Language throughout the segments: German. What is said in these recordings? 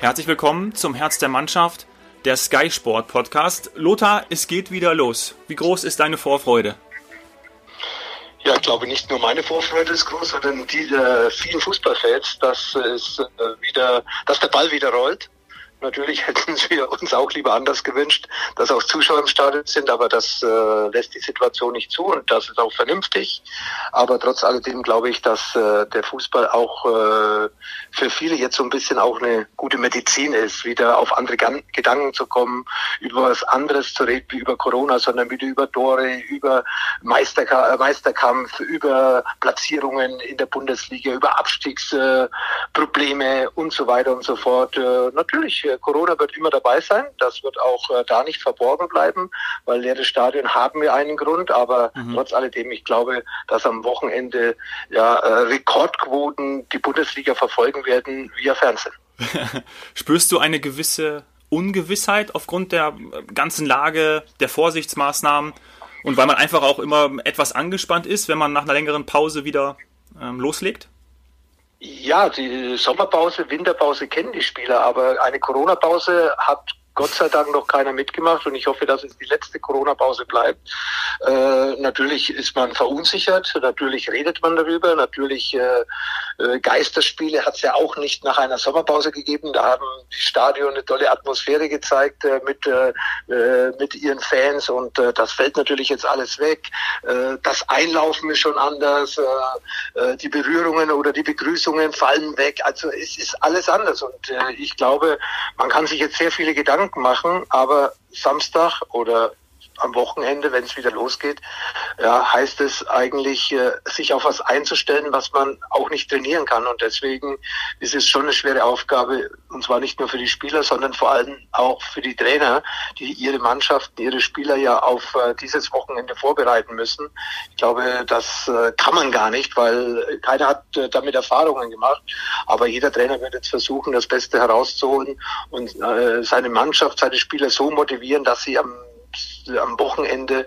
Herzlich willkommen zum Herz der Mannschaft, der Sky Sport Podcast. Lothar, es geht wieder los. Wie groß ist deine Vorfreude? Ja, ich glaube nicht nur meine Vorfreude ist groß, sondern die der vielen Fußballfans, dass es äh, wieder, dass der Ball wieder rollt Natürlich hätten wir uns auch lieber anders gewünscht, dass auch Zuschauer im Stadion sind, aber das äh, lässt die Situation nicht zu und das ist auch vernünftig. Aber trotz alledem glaube ich, dass äh, der Fußball auch äh, für viele jetzt so ein bisschen auch eine gute Medizin ist, wieder auf andere Gan Gedanken zu kommen, über was anderes zu reden wie über Corona, sondern wieder über Tore, über Meisterka äh, Meisterkampf, über Platzierungen in der Bundesliga, über Abstiegsprobleme äh, und so weiter und so fort. Äh, natürlich Corona wird immer dabei sein. Das wird auch äh, da nicht verborgen bleiben, weil leere Stadien haben wir einen Grund. Aber mhm. trotz alledem, ich glaube, dass am Wochenende ja äh, Rekordquoten die Bundesliga verfolgen werden via Fernsehen. Spürst du eine gewisse Ungewissheit aufgrund der ganzen Lage, der Vorsichtsmaßnahmen und weil man einfach auch immer etwas angespannt ist, wenn man nach einer längeren Pause wieder ähm, loslegt? Ja, die Sommerpause, Winterpause kennen die Spieler, aber eine Corona-Pause hat Gott sei Dank noch keiner mitgemacht und ich hoffe, dass es die letzte Corona-Pause bleibt. Äh, natürlich ist man verunsichert, natürlich redet man darüber, natürlich äh, äh, Geisterspiele hat es ja auch nicht nach einer Sommerpause gegeben. Da haben die Stadion eine tolle Atmosphäre gezeigt äh, mit, äh, äh mit ihren Fans und das fällt natürlich jetzt alles weg. Das Einlaufen ist schon anders, die Berührungen oder die Begrüßungen fallen weg. Also es ist alles anders und ich glaube, man kann sich jetzt sehr viele Gedanken machen, aber Samstag oder am Wochenende, wenn es wieder losgeht, ja, heißt es eigentlich, äh, sich auf was einzustellen, was man auch nicht trainieren kann. Und deswegen ist es schon eine schwere Aufgabe, und zwar nicht nur für die Spieler, sondern vor allem auch für die Trainer, die ihre Mannschaften, ihre Spieler ja auf äh, dieses Wochenende vorbereiten müssen. Ich glaube, das äh, kann man gar nicht, weil keiner hat äh, damit Erfahrungen gemacht. Aber jeder Trainer wird jetzt versuchen, das Beste herauszuholen und äh, seine Mannschaft, seine Spieler so motivieren, dass sie am am Wochenende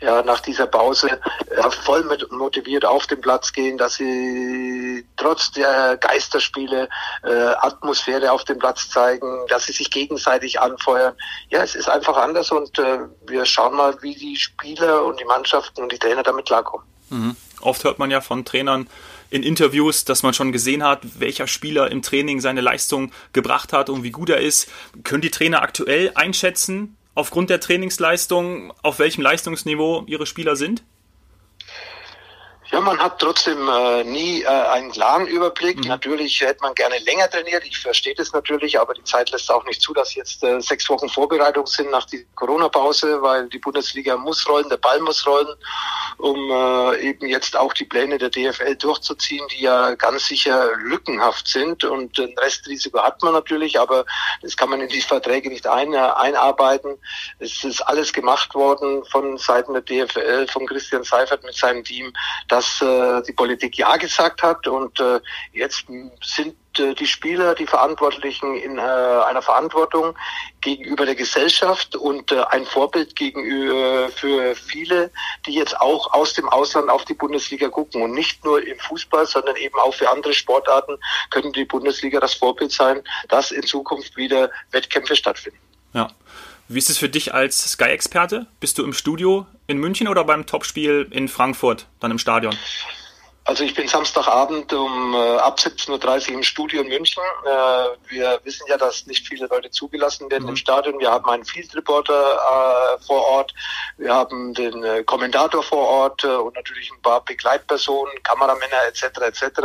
ja nach dieser Pause ja, voll mit motiviert auf den Platz gehen, dass sie trotz der Geisterspiele äh, Atmosphäre auf dem Platz zeigen, dass sie sich gegenseitig anfeuern. Ja, es ist einfach anders und äh, wir schauen mal, wie die Spieler und die Mannschaften und die Trainer damit klarkommen. Mhm. Oft hört man ja von Trainern, in Interviews, dass man schon gesehen hat, welcher Spieler im Training seine Leistung gebracht hat und wie gut er ist. Können die Trainer aktuell einschätzen, aufgrund der Trainingsleistung, auf welchem Leistungsniveau ihre Spieler sind? Ja, man hat trotzdem äh, nie äh, einen klaren Überblick. Mhm. Natürlich hätte man gerne länger trainiert. Ich verstehe das natürlich, aber die Zeit lässt auch nicht zu, dass jetzt äh, sechs Wochen Vorbereitung sind nach der Corona-Pause, weil die Bundesliga muss rollen, der Ball muss rollen, um äh, eben jetzt auch die Pläne der DFL durchzuziehen, die ja ganz sicher lückenhaft sind. Und ein Restrisiko hat man natürlich, aber das kann man in die Verträge nicht ein, äh, einarbeiten. Es ist alles gemacht worden von Seiten der DFL, von Christian Seifert mit seinem Team, dass dass äh, die Politik Ja gesagt hat und äh, jetzt sind äh, die Spieler, die Verantwortlichen in äh, einer Verantwortung gegenüber der Gesellschaft und äh, ein Vorbild gegenüber für viele, die jetzt auch aus dem Ausland auf die Bundesliga gucken und nicht nur im Fußball, sondern eben auch für andere Sportarten können die Bundesliga das Vorbild sein, dass in Zukunft wieder Wettkämpfe stattfinden. Ja. Wie ist es für dich als Sky-Experte? Bist du im Studio in München oder beim Topspiel in Frankfurt, dann im Stadion? Also ich bin Samstagabend um äh, ab 17.30 Uhr im Studio in München. Äh, wir wissen ja, dass nicht viele Leute zugelassen werden mhm. im Stadion. Wir haben einen Field Reporter äh, vor Ort, wir haben den äh, Kommentator vor Ort äh, und natürlich ein paar Begleitpersonen, Kameramänner etc. etc.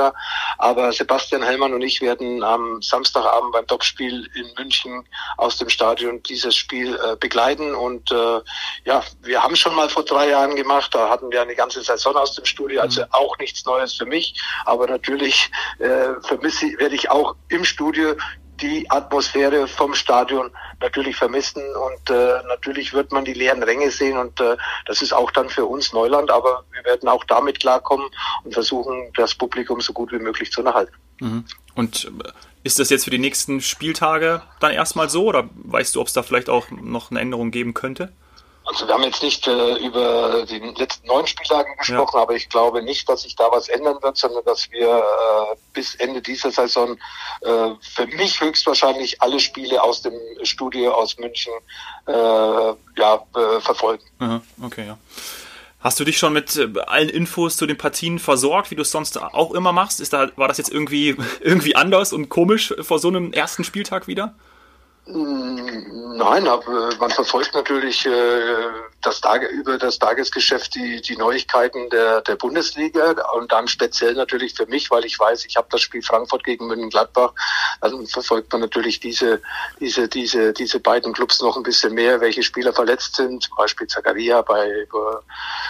Aber Sebastian Hellmann und ich werden am Samstagabend beim Topspiel in München aus dem Stadion dieses Spiel äh, begleiten. Und äh, ja, wir haben schon mal vor drei Jahren gemacht, da hatten wir eine ganze Saison aus dem Studio, also mhm. auch nichts Neues für mich. Aber natürlich äh, vermisse, werde ich auch im Studio die Atmosphäre vom Stadion natürlich vermissen und äh, natürlich wird man die leeren Ränge sehen und äh, das ist auch dann für uns Neuland, aber wir werden auch damit klarkommen und versuchen, das Publikum so gut wie möglich zu erhalten. Mhm. Und äh, ist das jetzt für die nächsten Spieltage dann erstmal so oder weißt du, ob es da vielleicht auch noch eine Änderung geben könnte? Also wir haben jetzt nicht äh, über die letzten neun Spieltagen gesprochen, ja. aber ich glaube nicht, dass sich da was ändern wird, sondern dass wir äh, bis Ende dieser Saison äh, für mich höchstwahrscheinlich alle Spiele aus dem Studio aus München äh, ja, äh, verfolgen. Aha, okay, ja. Hast du dich schon mit äh, allen Infos zu den Partien versorgt, wie du es sonst auch immer machst? Ist da, war das jetzt irgendwie, irgendwie anders und komisch vor so einem ersten Spieltag wieder? Nein, aber man verfolgt natürlich äh, das Tage, über das Tagesgeschäft die, die Neuigkeiten der, der Bundesliga und dann speziell natürlich für mich, weil ich weiß, ich habe das Spiel Frankfurt gegen München-Gladbach. Also verfolgt man natürlich diese, diese, diese, diese beiden Clubs noch ein bisschen mehr, welche Spieler verletzt sind, zum Beispiel Zakaria bei,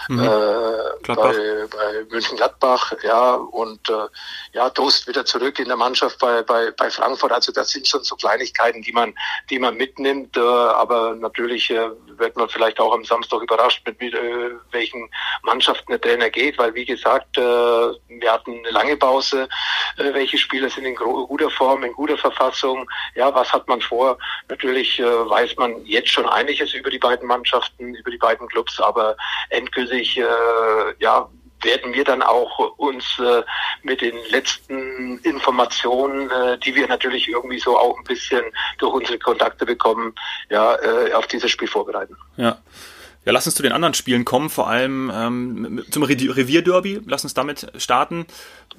mhm. äh, bei, bei München-Gladbach, ja, und äh, ja, Toast wieder zurück in der Mannschaft bei, bei, bei Frankfurt. Also das sind schon so Kleinigkeiten, die man die man mitnimmt. Äh, aber natürlich äh, wird man vielleicht auch am Samstag überrascht, mit äh, welchen Mannschaften der Trainer geht, weil wie gesagt, wir hatten eine lange Pause. Welche Spieler sind in guter Form, in guter Verfassung? Ja, was hat man vor? Natürlich weiß man jetzt schon einiges über die beiden Mannschaften, über die beiden Clubs, aber endgültig, ja, werden wir dann auch uns äh, mit den letzten Informationen, äh, die wir natürlich irgendwie so auch ein bisschen durch unsere Kontakte bekommen, ja, äh, auf dieses Spiel vorbereiten. Ja. Ja, lass uns zu den anderen Spielen kommen, vor allem ähm, zum Revierderby. Lass uns damit starten.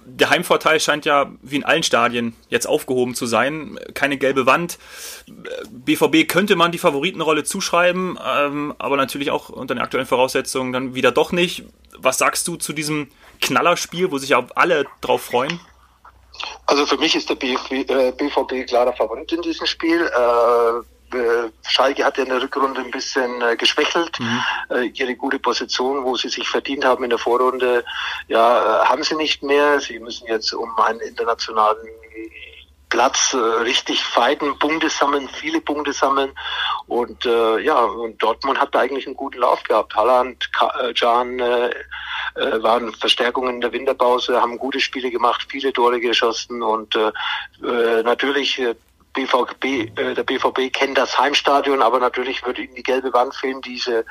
Der Heimvorteil scheint ja wie in allen Stadien jetzt aufgehoben zu sein. Keine gelbe Wand. BVB könnte man die Favoritenrolle zuschreiben, ähm, aber natürlich auch unter den aktuellen Voraussetzungen dann wieder doch nicht. Was sagst du zu diesem Knallerspiel, wo sich ja alle drauf freuen? Also für mich ist der BVB äh, klarer Favorit in diesem Spiel. Äh, Schalke hat ja in der Rückrunde ein bisschen äh, geschwächelt. Mhm. Äh, ihre gute Position, wo sie sich verdient haben in der Vorrunde, ja, äh, haben sie nicht mehr. Sie müssen jetzt um einen internationalen Platz äh, richtig fighten, Punkte sammeln, viele Punkte sammeln. Und äh, ja, und Dortmund hat da eigentlich einen guten Lauf gehabt. Halland, Ka Can äh, äh, waren Verstärkungen in der Winterpause, haben gute Spiele gemacht, viele Tore geschossen und äh, äh natürlich äh, BVB, äh, der BVB kennt das Heimstadion, aber natürlich wird ihm die gelbe Wand fehlen, diese,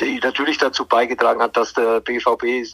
die natürlich dazu beigetragen hat, dass der BVB äh,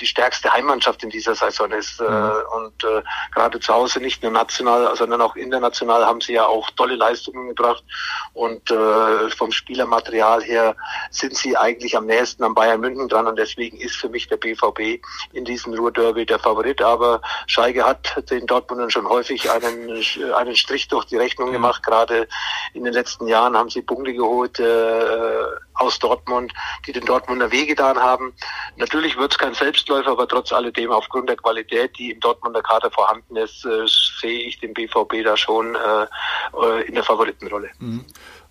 die stärkste Heimmannschaft in dieser Saison ist. Äh, mhm. und äh, gerade zu Hause nicht nur national, sondern auch international haben sie ja auch tolle Leistungen gebracht. Und äh, vom Spielermaterial her sind sie eigentlich am nächsten am Bayern München dran. Und deswegen ist für mich der BVB in diesem Ruhrderby der Favorit. Aber Schalke hat den Dortmundern schon häufig einen, einen Strich durch die Rechnung gemacht. Gerade in den letzten Jahren haben sie Punkte geholt äh, aus Dortmund, die den Dortmunder wehgetan haben. Natürlich wird es kein Selbstläufer, aber trotz alledem aufgrund der Qualität, die im Dortmunder Kader vorhanden ist, äh, sehe ich den BVB da schon äh, äh, in der Favoritenrolle. Mhm.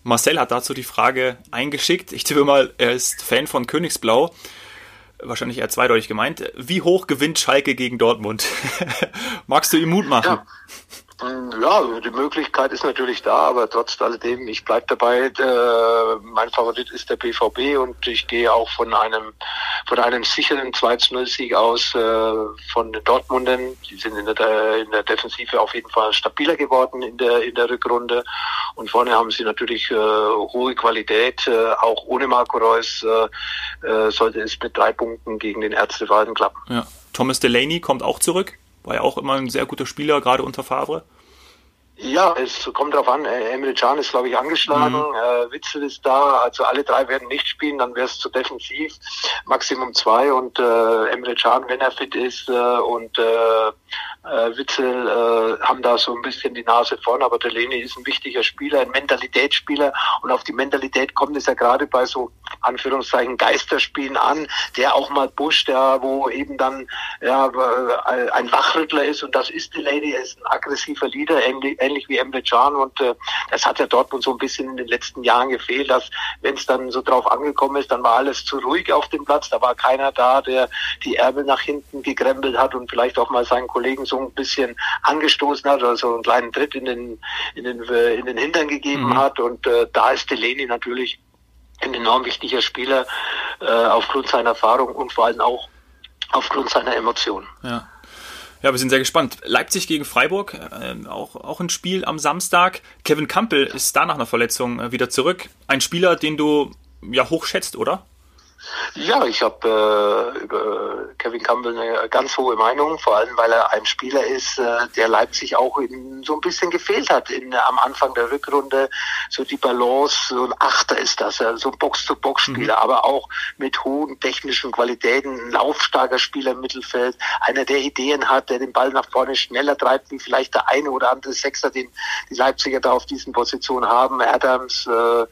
Marcel hat dazu die Frage eingeschickt. Ich tippe mal, er ist Fan von Königsblau wahrscheinlich eher zweideutig gemeint. Wie hoch gewinnt Schalke gegen Dortmund? Magst du ihm Mut machen? Ja. Ja, die Möglichkeit ist natürlich da, aber trotz alledem, ich bleib dabei, äh, mein Favorit ist der BVB und ich gehe auch von einem von einem sicheren 2-0-Sieg aus äh, von den Dortmundern. Die sind in der, in der Defensive auf jeden Fall stabiler geworden in der in der Rückrunde und vorne haben sie natürlich äh, hohe Qualität, äh, auch ohne Marco Reus äh, äh, sollte es mit drei Punkten gegen den Ärztewalden klappen. Ja. Thomas Delaney kommt auch zurück. War ja auch immer ein sehr guter Spieler, gerade unter Favre. Ja, es kommt darauf an. Äh, Emre Can ist, glaube ich, angeschlagen. Mhm. Äh, Witzel ist da. Also alle drei werden nicht spielen. Dann wäre es zu defensiv. Maximum zwei. Und äh, Emre Can, wenn er fit ist, äh, und äh, äh, Witzel äh, haben da so ein bisschen die Nase vorn, aber der Leni ist ein wichtiger Spieler, ein Mentalitätsspieler und auf die Mentalität kommt es ja gerade bei so Anführungszeichen Geisterspielen an, der auch mal pusht, ja, wo eben dann ja, äh, ein Wachrüttler ist und das ist Delaney, er ist ein aggressiver Leader, ähnlich, ähnlich wie Emre Can und äh, das hat ja Dortmund so ein bisschen in den letzten Jahren gefehlt, dass wenn es dann so drauf angekommen ist, dann war alles zu ruhig auf dem Platz, da war keiner da, der die Ärmel nach hinten gekrempelt hat und vielleicht auch mal seinen Kollegen so ein bisschen angestoßen hat oder so einen kleinen Tritt in den, in den, äh, in den Hintern gegeben mhm. hat. Und äh, da ist Delaney natürlich ein enorm wichtiger Spieler äh, aufgrund seiner Erfahrung und vor allem auch aufgrund seiner Emotionen. Ja. Ja, wir sind sehr gespannt. Leipzig gegen Freiburg, äh, auch, auch ein Spiel am Samstag. Kevin Campbell ist da nach einer Verletzung äh, wieder zurück. Ein Spieler, den du ja hochschätzt, oder? Ja, ich habe äh, über Kevin Campbell eine ganz hohe Meinung, vor allem weil er ein Spieler ist, äh, der Leipzig auch in, so ein bisschen gefehlt hat in, am Anfang der Rückrunde. So die Balance, so ein Achter ist das, so ein Box-to-Box-Spieler, mhm. aber auch mit hohen technischen Qualitäten, ein laufstarker Spieler im Mittelfeld, einer, der Ideen hat, der den Ball nach vorne schneller treibt, wie vielleicht der eine oder andere Sechser, den die Leipziger da auf diesen Positionen haben. Adams äh,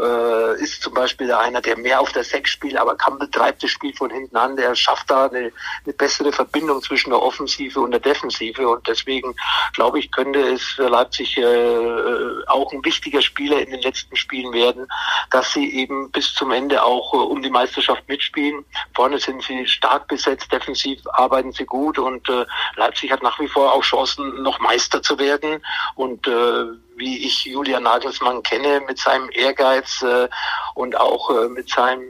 äh, ist zum Beispiel einer, der mehr auf der Sechs spielt, aber Campbell treibt das Spiel von hinten an. Der schafft da eine, eine bessere Verbindung zwischen der Offensive und der Defensive und deswegen glaube ich, könnte es für Leipzig äh, auch ein wichtiger Spieler in den letzten Spielen werden, dass sie eben bis zum Ende auch äh, um die Meisterschaft mitspielen. Vorne sind sie stark besetzt, defensiv arbeiten sie gut und äh, Leipzig hat nach wie vor auch Chancen, noch Meister zu werden und äh, wie ich Julian Nagelsmann kenne, mit seinem Ehrgeiz äh, und auch äh, mit seinem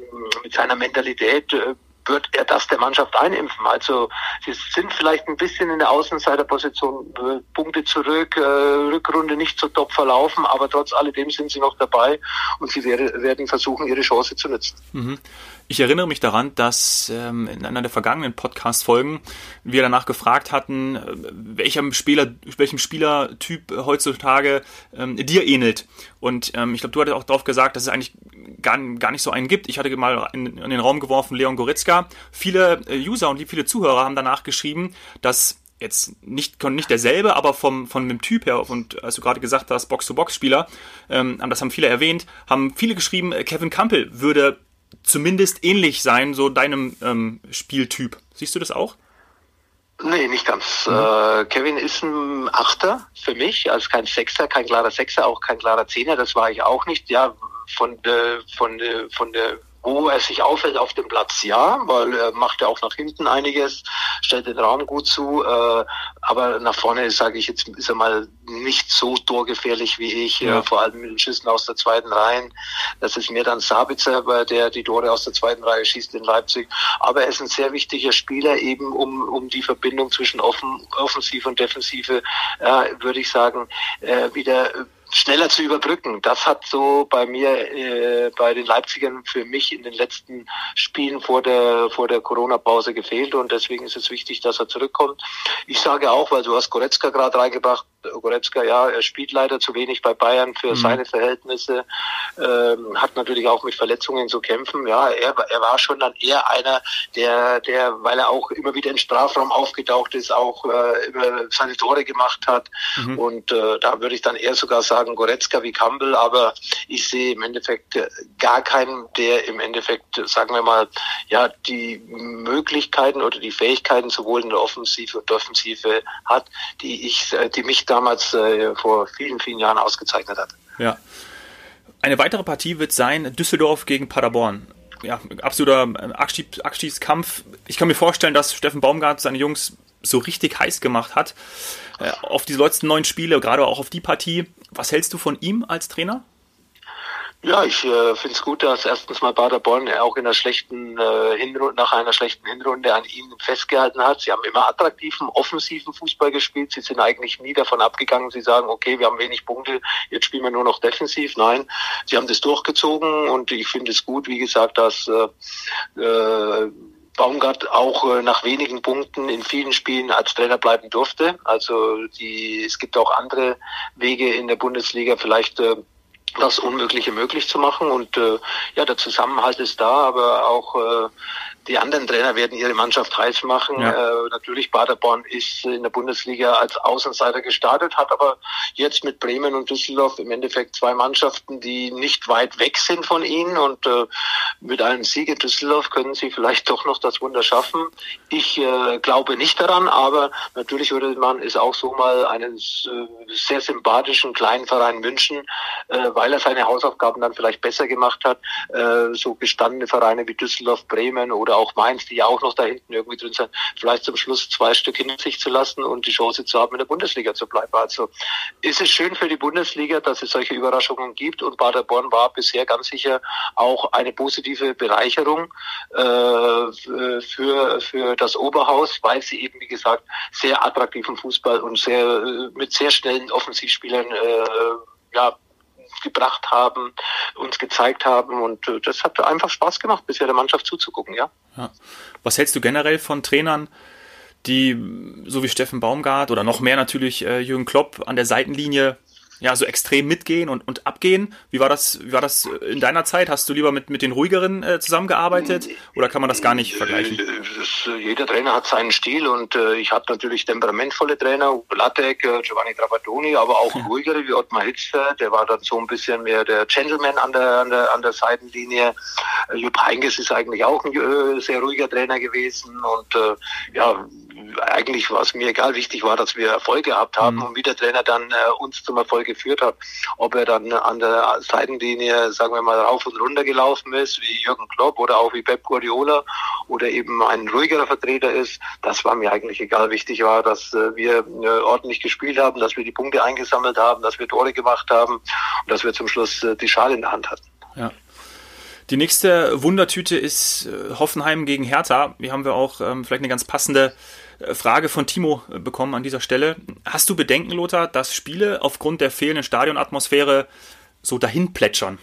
mit seiner Mentalität äh, wird er das der Mannschaft einimpfen. Also sie sind vielleicht ein bisschen in der Außenseiterposition, äh, Punkte zurück, äh, Rückrunde nicht so top verlaufen, aber trotz alledem sind sie noch dabei und sie werden versuchen, ihre Chance zu nutzen. Mhm. Ich erinnere mich daran, dass ähm, in einer der vergangenen Podcast-Folgen wir danach gefragt hatten, äh, welchem Spieler, welchem Spielertyp heutzutage ähm, dir ähnelt. Und ähm, ich glaube, du hattest auch darauf gesagt, dass es eigentlich gar, gar nicht so einen gibt. Ich hatte mal in, in den Raum geworfen Leon Goretzka. Viele äh, User und viele Zuhörer haben danach geschrieben, dass jetzt nicht, nicht derselbe, aber vom, von dem Typ her, und als du gerade gesagt hast, Box-to-Box-Spieler, ähm, das haben viele erwähnt, haben viele geschrieben, äh, Kevin Campbell würde zumindest ähnlich sein, so deinem ähm, Spieltyp. Siehst du das auch? Nee, nicht ganz. Mhm. Äh, Kevin ist ein Achter für mich, also kein Sechser, kein klarer Sechser, auch kein klarer Zehner, das war ich auch nicht. Ja, von der, von der, von der wo er sich auffällt auf dem Platz, ja, weil er macht ja auch nach hinten einiges, stellt den Raum gut zu, äh, aber nach vorne, sage ich jetzt, ist er mal nicht so torgefährlich wie ich, ja. äh, vor allem mit den Schüssen aus der zweiten Reihe. Das ist mir dann Sabitzer, der die Tore aus der zweiten Reihe schießt in Leipzig. Aber er ist ein sehr wichtiger Spieler, eben um, um die Verbindung zwischen Offen, Offensive und Defensive, äh, würde ich sagen, äh, wieder schneller zu überbrücken. Das hat so bei mir, äh, bei den Leipzigern für mich in den letzten Spielen vor der, vor der Corona-Pause gefehlt und deswegen ist es wichtig, dass er zurückkommt. Ich sage auch, weil du hast Goretzka gerade reingebracht, Goretzka, ja, er spielt leider zu wenig bei Bayern für mhm. seine Verhältnisse, ähm, hat natürlich auch mit Verletzungen zu kämpfen. Ja, er, er war schon dann eher einer, der, der, weil er auch immer wieder in Strafraum aufgetaucht ist, auch äh, immer seine Tore gemacht hat. Mhm. Und äh, da würde ich dann eher sogar sagen, Goretzka wie Campbell, aber ich sehe im Endeffekt gar keinen, der im Endeffekt, sagen wir mal, ja, die Möglichkeiten oder die Fähigkeiten sowohl in der Offensive und Defensive hat, die ich, äh, die mich damals äh, vor vielen, vielen Jahren ausgezeichnet hat. Ja. Eine weitere Partie wird sein Düsseldorf gegen Paderborn. Ja, absoluter Abstieg, Abstiegskampf. Ich kann mir vorstellen, dass Steffen Baumgart seine Jungs so richtig heiß gemacht hat äh, auf die letzten neun Spiele, gerade auch auf die Partie. Was hältst du von ihm als Trainer? Ja, ich äh, finde es gut, dass erstens mal Paderborn auch in einer schlechten äh, Hinrunde, nach einer schlechten Hinrunde an ihm festgehalten hat. Sie haben immer attraktiven, offensiven Fußball gespielt. Sie sind eigentlich nie davon abgegangen. Sie sagen, okay, wir haben wenig Punkte, jetzt spielen wir nur noch defensiv. Nein, sie haben das durchgezogen und ich finde es gut, wie gesagt, dass äh, äh, Baumgart auch äh, nach wenigen Punkten in vielen Spielen als Trainer bleiben durfte. Also die, es gibt auch andere Wege in der Bundesliga, vielleicht äh, das Unmögliche möglich zu machen. Und äh, ja, der Zusammenhalt ist da, aber auch äh, die anderen Trainer werden ihre Mannschaft heiß machen. Ja. Äh, natürlich, Paderborn ist in der Bundesliga als Außenseiter gestartet, hat aber jetzt mit Bremen und Düsseldorf im Endeffekt zwei Mannschaften, die nicht weit weg sind von ihnen. Und äh, mit einem Sieg in Düsseldorf können sie vielleicht doch noch das Wunder schaffen. Ich äh, glaube nicht daran, aber natürlich würde man es auch so mal einen äh, sehr sympathischen kleinen Verein wünschen, äh, weil er seine Hausaufgaben dann vielleicht besser gemacht hat. Äh, so gestandene Vereine wie Düsseldorf, Bremen oder auch Mainz, die ja auch noch da hinten irgendwie drin sind, vielleicht zum Schluss zwei Stück hinter sich zu lassen und die Chance zu haben, in der Bundesliga zu bleiben. Also ist es schön für die Bundesliga, dass es solche Überraschungen gibt und Paderborn war bisher ganz sicher auch eine positive Bereicherung äh, für, für das Oberhaus, weil sie eben, wie gesagt, sehr attraktiven Fußball und sehr mit sehr schnellen Offensivspielern äh, ja, gebracht haben, uns gezeigt haben und äh, das hat einfach Spaß gemacht, bisher der Mannschaft zuzugucken, ja. ja. Was hältst du generell von Trainern, die so wie Steffen Baumgart oder noch mehr natürlich äh, Jürgen Klopp an der Seitenlinie ja, so extrem mitgehen und, und abgehen. Wie war das, wie war das in deiner Zeit? Hast du lieber mit, mit den ruhigeren äh, zusammengearbeitet oder kann man das gar nicht vergleichen? Das, äh, jeder Trainer hat seinen Stil und äh, ich habe natürlich temperamentvolle Trainer, Lattek, äh, Giovanni Trapattoni, aber auch ruhigere wie Ottmar Hitzfer, der war dann so ein bisschen mehr der Gentleman an der, an der, an der Seitenlinie. Äh, Jupp Heynckes ist eigentlich auch ein äh, sehr ruhiger Trainer gewesen und äh, ja, eigentlich war es mir egal. Wichtig war, dass wir Erfolg gehabt haben mhm. und wie der Trainer dann äh, uns zum Erfolg geführt hat. Ob er dann an der Seitenlinie, sagen wir mal, rauf und runter gelaufen ist, wie Jürgen Klopp oder auch wie Pep Guardiola oder eben ein ruhigerer Vertreter ist, das war mir eigentlich egal. Wichtig war, dass äh, wir äh, ordentlich gespielt haben, dass wir die Punkte eingesammelt haben, dass wir Tore gemacht haben und dass wir zum Schluss äh, die Schale in der Hand hatten. Ja. Die nächste Wundertüte ist äh, Hoffenheim gegen Hertha. Hier haben wir auch ähm, vielleicht eine ganz passende Frage von Timo äh, bekommen an dieser Stelle. Hast du Bedenken, Lothar, dass Spiele aufgrund der fehlenden Stadionatmosphäre so dahin plätschern?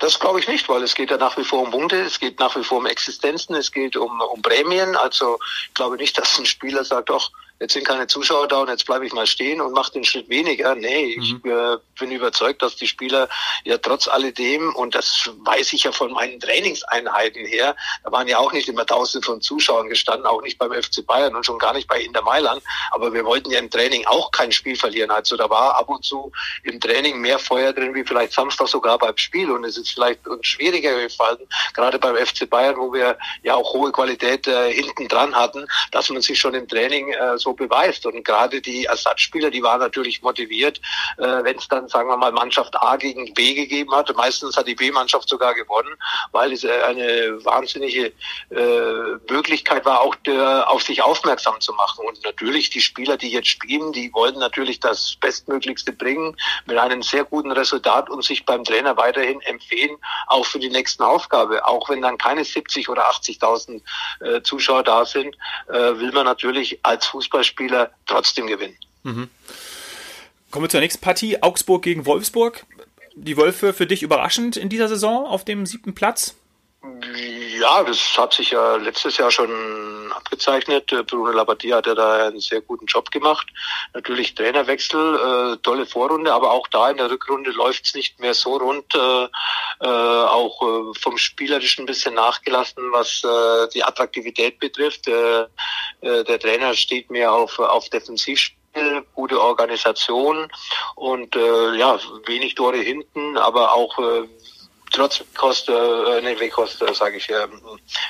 Das glaube ich nicht, weil es geht ja nach wie vor um Punkte, es geht nach wie vor um Existenzen, es geht um, um Prämien. Also ich glaube nicht, dass ein Spieler sagt, doch, jetzt sind keine Zuschauer da und jetzt bleibe ich mal stehen und mache den Schritt weniger. Nee, ich mhm. äh, bin überzeugt, dass die Spieler ja trotz alledem, und das weiß ich ja von meinen Trainingseinheiten her, da waren ja auch nicht immer tausende von Zuschauern gestanden, auch nicht beim FC Bayern und schon gar nicht bei Inter Mailand, aber wir wollten ja im Training auch kein Spiel verlieren. Also da war ab und zu im Training mehr Feuer drin, wie vielleicht Samstag sogar beim Spiel und es ist vielleicht uns schwieriger gefallen, gerade beim FC Bayern, wo wir ja auch hohe Qualität äh, hinten dran hatten, dass man sich schon im Training äh, so beweist. Und gerade die Ersatzspieler, die waren natürlich motiviert, äh, wenn es dann, sagen wir mal, Mannschaft A gegen B gegeben hat. Meistens hat die B-Mannschaft sogar gewonnen, weil es äh, eine wahnsinnige äh, Möglichkeit war, auch der, auf sich aufmerksam zu machen. Und natürlich die Spieler, die jetzt spielen, die wollen natürlich das Bestmöglichste bringen mit einem sehr guten Resultat und sich beim Trainer weiterhin empfehlen, auch für die nächsten Aufgabe. Auch wenn dann keine 70 oder 80.000 äh, Zuschauer da sind, äh, will man natürlich als Fußball Fußballspieler trotzdem gewinnen. Mhm. Kommen wir zur nächsten Partie. Augsburg gegen Wolfsburg. Die Wölfe für dich überraschend in dieser Saison auf dem siebten Platz? Ja, das hat sich ja letztes Jahr schon abgezeichnet. Bruno Labbadia hat ja da einen sehr guten Job gemacht. Natürlich Trainerwechsel, äh, tolle Vorrunde, aber auch da in der Rückrunde läuft es nicht mehr so rund. Äh, äh, auch äh, vom Spielerischen ein bisschen nachgelassen, was äh, die Attraktivität betrifft. Äh, äh, der Trainer steht mehr auf, auf Defensivspiel gute Organisation und äh, ja wenig Tore hinten, aber auch äh, trotz Costa, äh, nee, Weghorst, äh, sage ich, äh,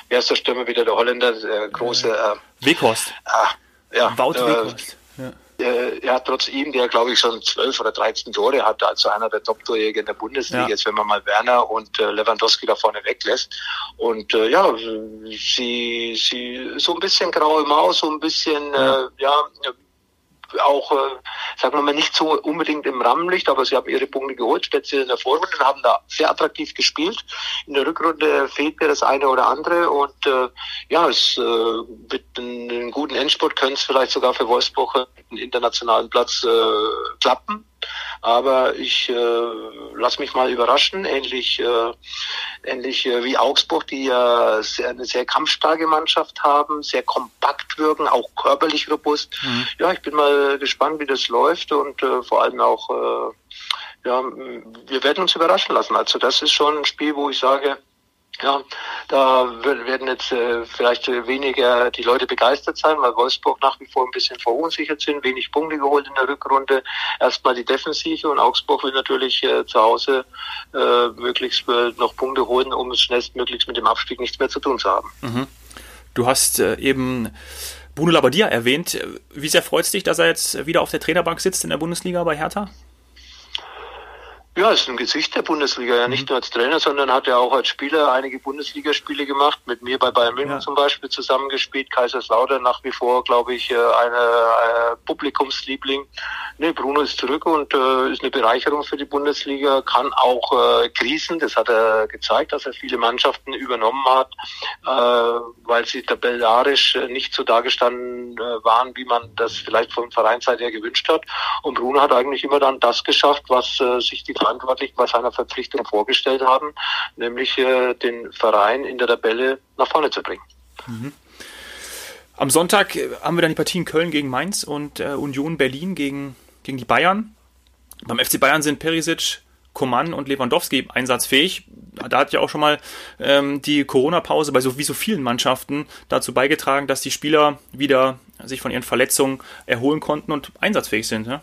wer ist der Stürmer wieder, der Holländer, der große... Äh, Weghorst. Ah, ja, Wout äh, Weghorst. Ja. Äh, ja, trotz ihm, der glaube ich schon zwölf oder dreizehn Tore hatte, also einer der Top-Torjäger in der Bundesliga, ja. jetzt wenn man mal Werner und äh, Lewandowski da vorne weglässt. Und äh, ja, sie, sie so ein bisschen graue Maus, so ein bisschen ja, äh, ja auch, äh, sagen wir mal, nicht so unbedingt im Rampenlicht, aber sie haben ihre Punkte geholt, speziell in der Vorrunde, und haben da sehr attraktiv gespielt. In der Rückrunde fehlt mir das eine oder andere und äh, ja, es äh, mit einem guten Endspurt könnte es vielleicht sogar für Wolfsburg einen internationalen Platz äh, klappen. Aber ich äh, lasse mich mal überraschen, ähnlich, äh, ähnlich äh, wie Augsburg, die ja sehr, eine sehr kampfstarke Mannschaft haben, sehr kompakt wirken, auch körperlich robust. Mhm. Ja, ich bin mal gespannt, wie das läuft und äh, vor allem auch, äh, ja, wir werden uns überraschen lassen. Also das ist schon ein Spiel, wo ich sage, ja, da werden jetzt äh, vielleicht weniger die Leute begeistert sein, weil Wolfsburg nach wie vor ein bisschen verunsichert sind, wenig Punkte geholt in der Rückrunde. Erstmal die Defensive und Augsburg will natürlich äh, zu Hause äh, möglichst äh, noch Punkte holen, um es schnellstmöglichst mit dem Abstieg nichts mehr zu tun zu haben. Mhm. Du hast äh, eben Bruno Labbadia erwähnt. Wie sehr freut es dich, dass er jetzt wieder auf der Trainerbank sitzt in der Bundesliga bei Hertha? Ja, ist ein Gesicht der Bundesliga, ja nicht mhm. nur als Trainer, sondern hat ja auch als Spieler einige Bundesligaspiele gemacht, mit mir bei Bayern München ja. zum Beispiel zusammengespielt, Kaiserslautern nach wie vor, glaube ich, äh, eine, eine Publikumsliebling. Nee, Bruno ist zurück und äh, ist eine Bereicherung für die Bundesliga, kann auch äh, Krisen, das hat er gezeigt, dass er viele Mannschaften übernommen hat, äh, weil sie tabellarisch nicht so dargestanden äh, waren, wie man das vielleicht von Vereinsseite her gewünscht hat. Und Bruno hat eigentlich immer dann das geschafft, was äh, sich die Verantwortlichen bei seiner Verpflichtung vorgestellt haben, nämlich äh, den Verein in der Tabelle nach vorne zu bringen. Mhm. Am Sonntag äh, haben wir dann die Partien Köln gegen Mainz und äh, Union Berlin gegen, gegen die Bayern. Beim FC Bayern sind Perisic, Coman und Lewandowski einsatzfähig. Da hat ja auch schon mal ähm, die Corona-Pause bei so wie so vielen Mannschaften dazu beigetragen, dass die Spieler wieder sich von ihren Verletzungen erholen konnten und einsatzfähig sind. Ja?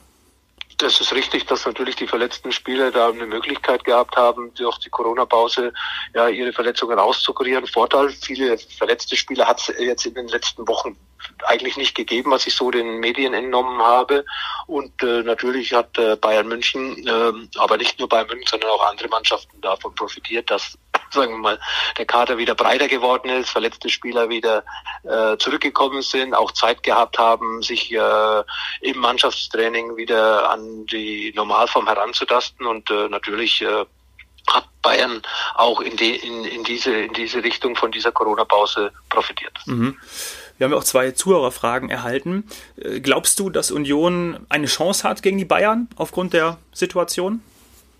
Das ist richtig, dass natürlich die verletzten Spieler da eine Möglichkeit gehabt haben, durch die Corona-Pause ja ihre Verletzungen auszukurieren. Vorteil, viele verletzte Spieler hat es jetzt in den letzten Wochen eigentlich nicht gegeben, was ich so den Medien entnommen habe. Und äh, natürlich hat äh, Bayern München, äh, aber nicht nur Bayern München, sondern auch andere Mannschaften davon profitiert, dass sagen wir mal, der Kader wieder breiter geworden ist, verletzte Spieler wieder äh, zurückgekommen sind, auch Zeit gehabt haben, sich äh, im Mannschaftstraining wieder an die Normalform heranzutasten und äh, natürlich äh, hat Bayern auch in, die, in, in, diese, in diese Richtung von dieser Corona-Pause profitiert. Mhm. Wir haben auch zwei Zuhörerfragen erhalten. Äh, glaubst du, dass Union eine Chance hat gegen die Bayern aufgrund der Situation?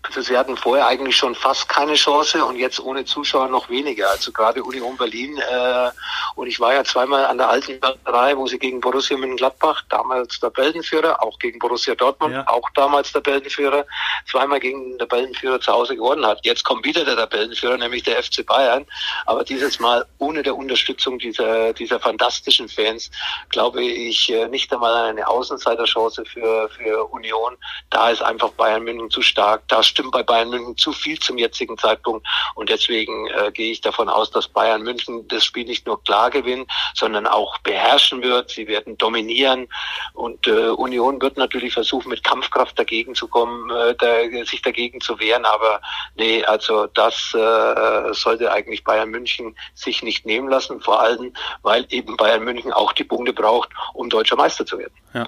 Also sie hatten vorher eigentlich schon fast keine Chance und jetzt ohne Zuschauer noch weniger. Also gerade Union Berlin äh, und ich war ja zweimal an der alten Börserei, wo sie gegen Borussia Mönchengladbach, damals der Beldenführer, auch gegen Borussia Dortmund, ja. auch damals der Beldenführer, zweimal gegen den Beldenführer zu Hause gewonnen hat. Jetzt kommt wieder der Tabellenführer, nämlich der FC Bayern, aber dieses Mal ohne der Unterstützung dieser dieser fantastischen Fans, glaube ich äh, nicht einmal eine Außenseiterchance für für Union. Da ist einfach Bayern München zu stark. Da stimmt bei Bayern München zu viel zum jetzigen Zeitpunkt. Und deswegen äh, gehe ich davon aus, dass Bayern München das Spiel nicht nur klar gewinnen, sondern auch beherrschen wird. Sie werden dominieren. Und äh, Union wird natürlich versuchen, mit Kampfkraft dagegen zu kommen, äh, da, sich dagegen zu wehren. Aber nee, also das äh, sollte eigentlich Bayern München sich nicht nehmen lassen. Vor allem, weil eben Bayern München auch die Punkte braucht, um deutscher Meister zu werden. Ja.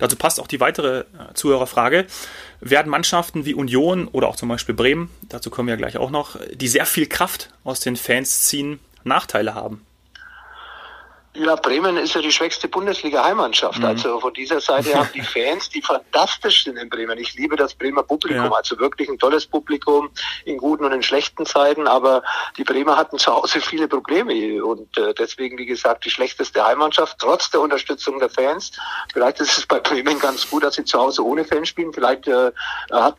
Dazu passt auch die weitere äh, Zuhörerfrage. Werden Mannschaften wie Union oder auch zum Beispiel Bremen, dazu kommen wir gleich auch noch, die sehr viel Kraft aus den Fans ziehen, Nachteile haben? Ja, Bremen ist ja die schwächste Bundesliga-Heimmannschaft. Mhm. Also von dieser Seite haben die Fans, die fantastisch sind in Bremen. Ich liebe das Bremer Publikum, ja. also wirklich ein tolles Publikum in guten und in schlechten Zeiten. Aber die Bremer hatten zu Hause viele Probleme und äh, deswegen, wie gesagt, die schlechteste Heimmannschaft, trotz der Unterstützung der Fans. Vielleicht ist es bei Bremen ganz gut, dass sie zu Hause ohne Fans spielen. Vielleicht äh, hat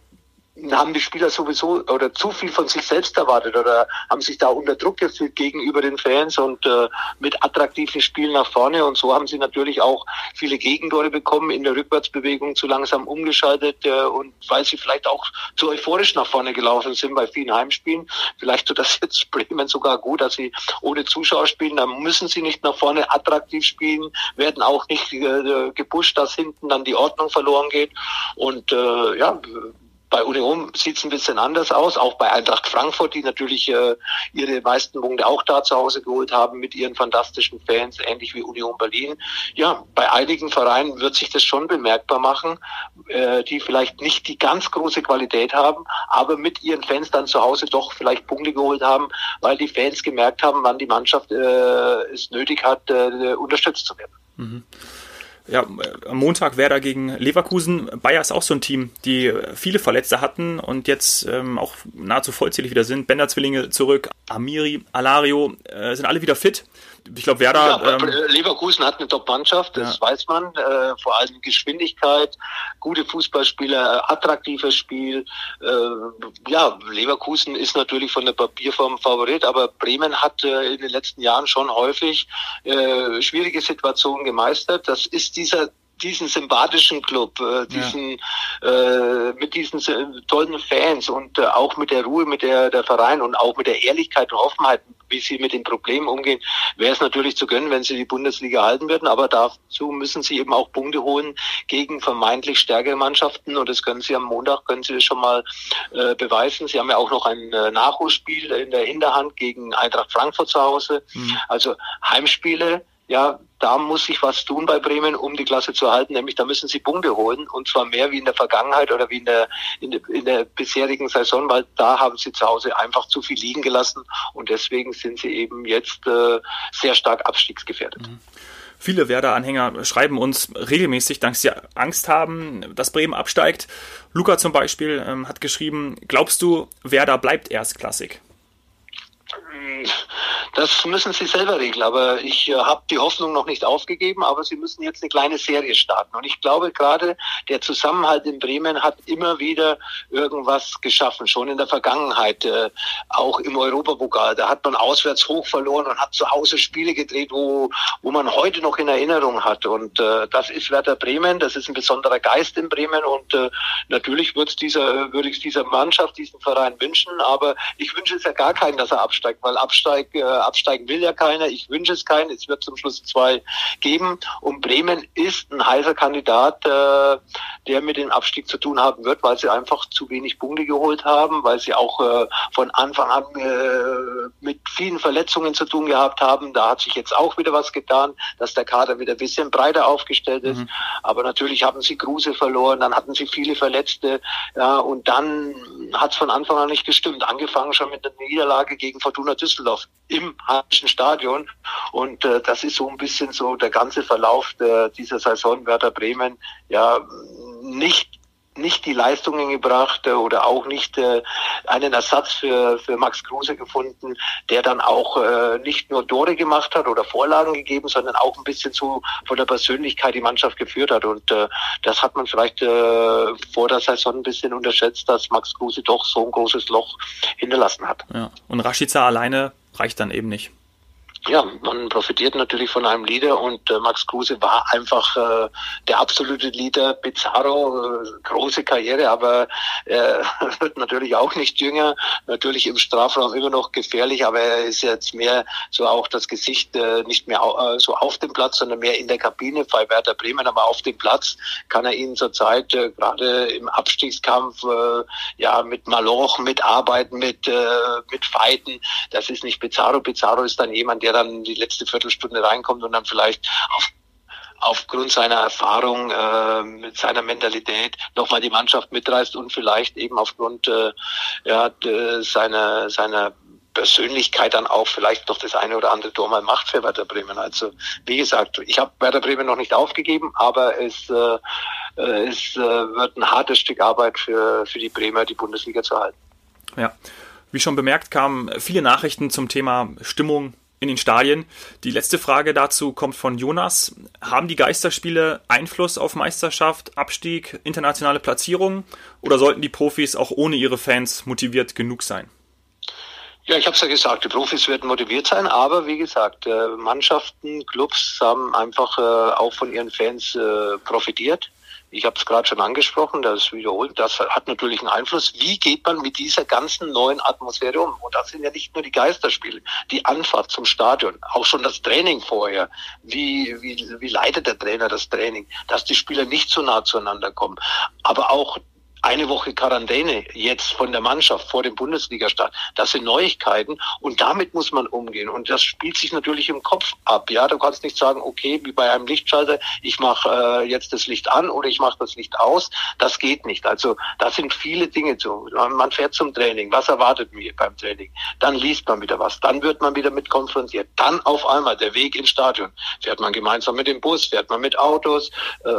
haben die Spieler sowieso oder zu viel von sich selbst erwartet oder haben sich da unter Druck gefühlt gegenüber den Fans und äh, mit attraktiven Spielen nach vorne. Und so haben sie natürlich auch viele Gegentore bekommen, in der Rückwärtsbewegung zu langsam umgeschaltet äh, und weil sie vielleicht auch zu euphorisch nach vorne gelaufen sind bei vielen Heimspielen. Vielleicht tut das jetzt Bremen sogar gut, dass sie ohne Zuschauer spielen, dann müssen sie nicht nach vorne attraktiv spielen, werden auch nicht äh, gepusht, dass hinten dann die Ordnung verloren geht. Und äh, ja, bei Union sieht es ein bisschen anders aus, auch bei Eintracht Frankfurt, die natürlich äh, ihre meisten Punkte auch da zu Hause geholt haben mit ihren fantastischen Fans, ähnlich wie Union Berlin. Ja, bei einigen Vereinen wird sich das schon bemerkbar machen, äh, die vielleicht nicht die ganz große Qualität haben, aber mit ihren Fans dann zu Hause doch vielleicht Punkte geholt haben, weil die Fans gemerkt haben, wann die Mannschaft äh, es nötig hat, äh, unterstützt zu werden. Mhm ja, am Montag Werder gegen Leverkusen. Bayer ist auch so ein Team, die viele Verletzte hatten und jetzt ähm, auch nahezu vollzählig wieder sind. Bender-Zwillinge zurück, Amiri, Alario äh, sind alle wieder fit. Ich glaube, Werder. Ja, ähm, Leverkusen hat eine Top-Mannschaft, das ja. weiß man. Äh, vor allem Geschwindigkeit, gute Fußballspieler, attraktives Spiel. Äh, ja, Leverkusen ist natürlich von der Papierform Favorit, aber Bremen hat äh, in den letzten Jahren schon häufig äh, schwierige Situationen gemeistert. Das ist dieser diesen sympathischen Club, äh, diesen ja. äh, mit diesen tollen Fans und äh, auch mit der Ruhe, mit der der Verein und auch mit der Ehrlichkeit und Offenheit, wie sie mit den Problemen umgehen, wäre es natürlich zu gönnen, wenn sie die Bundesliga halten würden. Aber dazu müssen sie eben auch Punkte holen gegen vermeintlich stärkere Mannschaften und das können sie am Montag können sie das schon mal äh, beweisen. Sie haben ja auch noch ein äh, Nachholspiel in der Hinterhand gegen Eintracht Frankfurt zu Hause. Mhm. Also Heimspiele ja, da muss sich was tun bei Bremen, um die Klasse zu halten, nämlich da müssen sie Punkte holen und zwar mehr wie in der Vergangenheit oder wie in der, in in der bisherigen Saison, weil da haben sie zu Hause einfach zu viel liegen gelassen und deswegen sind sie eben jetzt äh, sehr stark abstiegsgefährdet. Mhm. Viele Werder-Anhänger schreiben uns regelmäßig, dass sie Angst haben, dass Bremen absteigt. Luca zum Beispiel ähm, hat geschrieben, glaubst du, Werder bleibt erstklassig? Das müssen Sie selber regeln, aber ich äh, habe die Hoffnung noch nicht aufgegeben, aber Sie müssen jetzt eine kleine Serie starten. Und ich glaube gerade, der Zusammenhalt in Bremen hat immer wieder irgendwas geschaffen, schon in der Vergangenheit, äh, auch im Europapokal. Da hat man auswärts hoch verloren und hat zu Hause Spiele gedreht, wo, wo man heute noch in Erinnerung hat. Und äh, das ist Werder Bremen, das ist ein besonderer Geist in Bremen und äh, natürlich würde ich dieser Mannschaft, diesen Verein wünschen, aber ich wünsche es ja gar keinen, dass er absteigt, weil absteigt, äh, absteigen will ja keiner. Ich wünsche es keinen. Es wird zum Schluss zwei geben. Und Bremen ist ein heißer Kandidat, äh, der mit dem Abstieg zu tun haben wird, weil sie einfach zu wenig Punkte geholt haben, weil sie auch äh, von Anfang an äh, mit vielen Verletzungen zu tun gehabt haben. Da hat sich jetzt auch wieder was getan, dass der Kader wieder ein bisschen breiter aufgestellt ist. Mhm. Aber natürlich haben sie Kruse verloren, dann hatten sie viele Verletzte. Ja, und dann hat es von Anfang an nicht gestimmt. Angefangen schon mit einer Niederlage gegen Fortuna Düsseldorf im Heimischen Stadion. Und äh, das ist so ein bisschen so der ganze Verlauf der, dieser Saison Werder Bremen. Ja, nicht nicht die Leistungen gebracht äh, oder auch nicht äh, einen Ersatz für, für Max Kruse gefunden, der dann auch äh, nicht nur Tore gemacht hat oder Vorlagen gegeben, sondern auch ein bisschen so von der Persönlichkeit die Mannschaft geführt hat. Und äh, das hat man vielleicht äh, vor der Saison ein bisschen unterschätzt, dass Max Kruse doch so ein großes Loch hinterlassen hat. Ja. Und Rashica alleine reicht dann eben nicht ja, man profitiert natürlich von einem Leader und äh, Max Kruse war einfach äh, der absolute Leader. Pizarro, äh, große Karriere, aber er wird natürlich auch nicht jünger. Natürlich im Strafraum immer noch gefährlich, aber er ist jetzt mehr so auch das Gesicht äh, nicht mehr au äh, so auf dem Platz, sondern mehr in der Kabine bei Werder Bremen. Aber auf dem Platz kann er ihn zurzeit äh, gerade im Abstiegskampf äh, ja mit Maloch, mit Arbeiten, mit äh, mit Fighten. Das ist nicht Pizarro. Pizarro ist dann jemand, der der dann die letzte Viertelstunde reinkommt und dann vielleicht auf aufgrund seiner Erfahrung, äh, mit seiner Mentalität nochmal die Mannschaft mitreißt und vielleicht eben aufgrund äh, ja, seiner, seiner Persönlichkeit dann auch vielleicht noch das eine oder andere Tor mal macht für Werder Bremen. Also wie gesagt, ich habe Werder Bremen noch nicht aufgegeben, aber es, äh, es äh, wird ein hartes Stück Arbeit für, für die Bremer, die Bundesliga zu halten. Ja, wie schon bemerkt, kamen viele Nachrichten zum Thema Stimmung in den Stadien. Die letzte Frage dazu kommt von Jonas. Haben die Geisterspiele Einfluss auf Meisterschaft, Abstieg, internationale Platzierung oder sollten die Profis auch ohne ihre Fans motiviert genug sein? Ja, ich habe es ja gesagt, die Profis werden motiviert sein, aber wie gesagt, äh, Mannschaften, Clubs haben einfach äh, auch von ihren Fans äh, profitiert. Ich habe es gerade schon angesprochen, das wiederholt, das hat natürlich einen Einfluss. Wie geht man mit dieser ganzen neuen Atmosphäre um? Und das sind ja nicht nur die Geisterspiele, die Anfahrt zum Stadion, auch schon das Training vorher. Wie, wie, wie leitet der Trainer das Training? Dass die Spieler nicht so nah zueinander kommen. Aber auch eine Woche Quarantäne jetzt von der Mannschaft vor dem Bundesligastart. Das sind Neuigkeiten und damit muss man umgehen. Und das spielt sich natürlich im Kopf ab. Ja, du kannst nicht sagen, okay, wie bei einem Lichtschalter, ich mache äh, jetzt das Licht an oder ich mache das Licht aus. Das geht nicht. Also da sind viele Dinge zu. Man fährt zum Training. Was erwartet mir beim Training? Dann liest man wieder was. Dann wird man wieder mit konfrontiert. Dann auf einmal der Weg ins Stadion. Fährt man gemeinsam mit dem Bus? Fährt man mit Autos? Äh,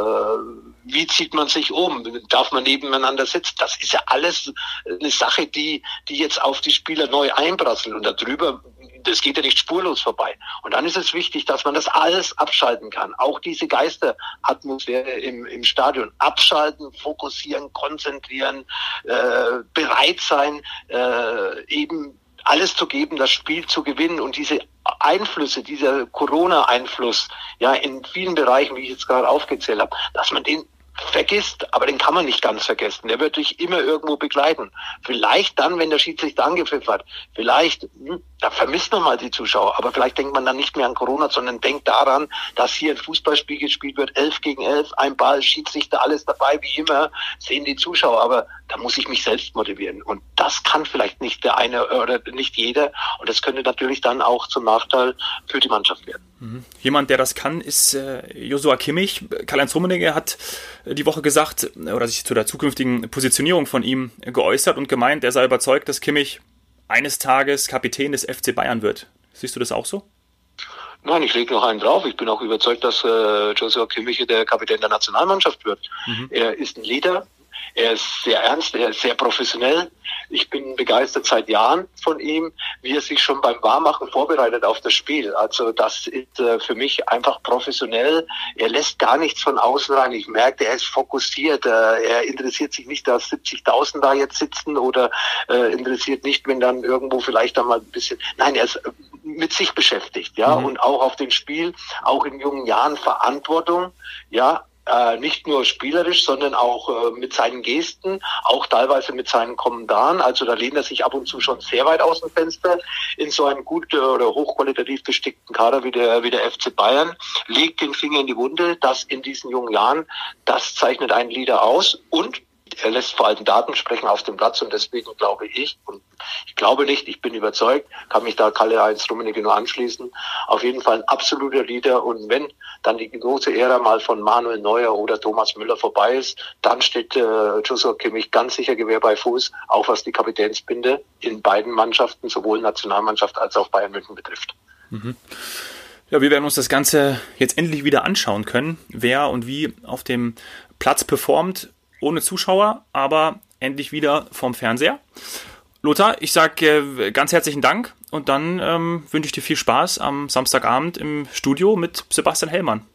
wie zieht man sich um? Darf man nebeneinander sitzen? Das ist ja alles eine Sache, die, die jetzt auf die Spieler neu einprasseln und darüber, das geht ja nicht spurlos vorbei. Und dann ist es wichtig, dass man das alles abschalten kann. Auch diese Geisteratmosphäre im, im Stadion. Abschalten, fokussieren, konzentrieren, äh, bereit sein, äh, eben alles zu geben, das Spiel zu gewinnen und diese Einflüsse, dieser Corona-Einfluss, ja, in vielen Bereichen, wie ich jetzt gerade aufgezählt habe, dass man den vergisst, aber den kann man nicht ganz vergessen. Der wird dich immer irgendwo begleiten. Vielleicht dann, wenn der Schiedsrichter angepfiffen hat, vielleicht, hm, da vermisst man mal die Zuschauer, aber vielleicht denkt man dann nicht mehr an Corona, sondern denkt daran, dass hier ein Fußballspiel gespielt wird, elf gegen elf, ein Ball, Schiedsrichter, alles dabei, wie immer, sehen die Zuschauer, aber da muss ich mich selbst motivieren. Und das kann vielleicht nicht der eine oder nicht jeder. Und das könnte natürlich dann auch zum Nachteil für die Mannschaft werden. Jemand, der das kann, ist äh, Josua Kimmich. Karl-Heinz Rummenigge hat die Woche gesagt oder sich zu der zukünftigen Positionierung von ihm geäußert und gemeint, er sei überzeugt, dass Kimmich eines Tages Kapitän des FC Bayern wird. Siehst du das auch so? Nein, ich lege noch einen drauf. Ich bin auch überzeugt, dass äh, Joshua Kimmich der Kapitän der Nationalmannschaft wird. Mhm. Er ist ein Leader, er ist sehr ernst, er ist sehr professionell. Ich bin begeistert seit Jahren von ihm, wie er sich schon beim Warmachen vorbereitet auf das Spiel. Also das ist äh, für mich einfach professionell. Er lässt gar nichts von außen rein. Ich merke, er ist fokussiert. Äh, er interessiert sich nicht, dass 70.000 da jetzt sitzen oder äh, interessiert nicht, wenn dann irgendwo vielleicht einmal ein bisschen. Nein, er ist mit sich beschäftigt, ja, mhm. und auch auf dem Spiel, auch in jungen Jahren Verantwortung, ja, äh, nicht nur spielerisch, sondern auch äh, mit seinen Gesten, auch teilweise mit seinen Kommentaren. Also da lehnt er sich ab und zu schon sehr weit aus dem Fenster in so einem gut äh, oder hochqualitativ gestickten Kader wie der, wie der FC Bayern, legt den Finger in die Wunde. Das in diesen jungen Jahren, das zeichnet einen Leader aus und er lässt vor allem Daten sprechen auf dem Platz und deswegen glaube ich, und ich glaube nicht, ich bin überzeugt, kann mich da Kalle-Heinz Rummenigge nur anschließen, auf jeden Fall ein absoluter Leader und wenn dann die große Ära mal von Manuel Neuer oder Thomas Müller vorbei ist, dann steht äh, Joshua Kimmich ganz sicher Gewehr bei Fuß, auch was die Kapitänsbinde in beiden Mannschaften, sowohl Nationalmannschaft als auch Bayern München betrifft. Mhm. Ja, wir werden uns das Ganze jetzt endlich wieder anschauen können, wer und wie auf dem Platz performt ohne Zuschauer, aber endlich wieder vorm Fernseher. Lothar, ich sage äh, ganz herzlichen Dank und dann ähm, wünsche ich dir viel Spaß am Samstagabend im Studio mit Sebastian Hellmann.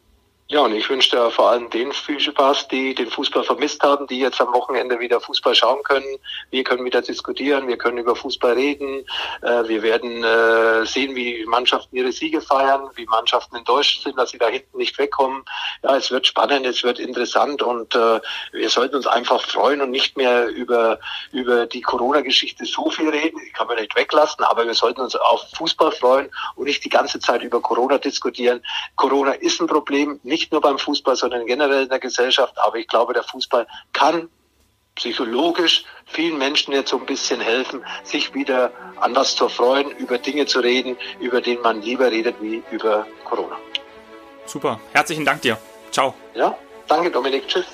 Ja, und ich wünsche dir vor allem den viel Spaß, die den Fußball vermisst haben, die jetzt am Wochenende wieder Fußball schauen können. Wir können wieder diskutieren, wir können über Fußball reden. Äh, wir werden äh, sehen, wie Mannschaften ihre Siege feiern, wie Mannschaften enttäuscht sind, dass sie da hinten nicht wegkommen. Ja, es wird spannend, es wird interessant und äh, wir sollten uns einfach freuen und nicht mehr über, über die Corona-Geschichte so viel reden. Die kann man nicht weglassen, aber wir sollten uns auf Fußball freuen und nicht die ganze Zeit über Corona diskutieren. Corona ist ein Problem, nicht nicht nur beim Fußball, sondern generell in der Gesellschaft. Aber ich glaube, der Fußball kann psychologisch vielen Menschen jetzt so ein bisschen helfen, sich wieder an was zu freuen, über Dinge zu reden, über denen man lieber redet wie über Corona. Super. Herzlichen Dank dir. Ciao. Ja, danke Dominik. Tschüss.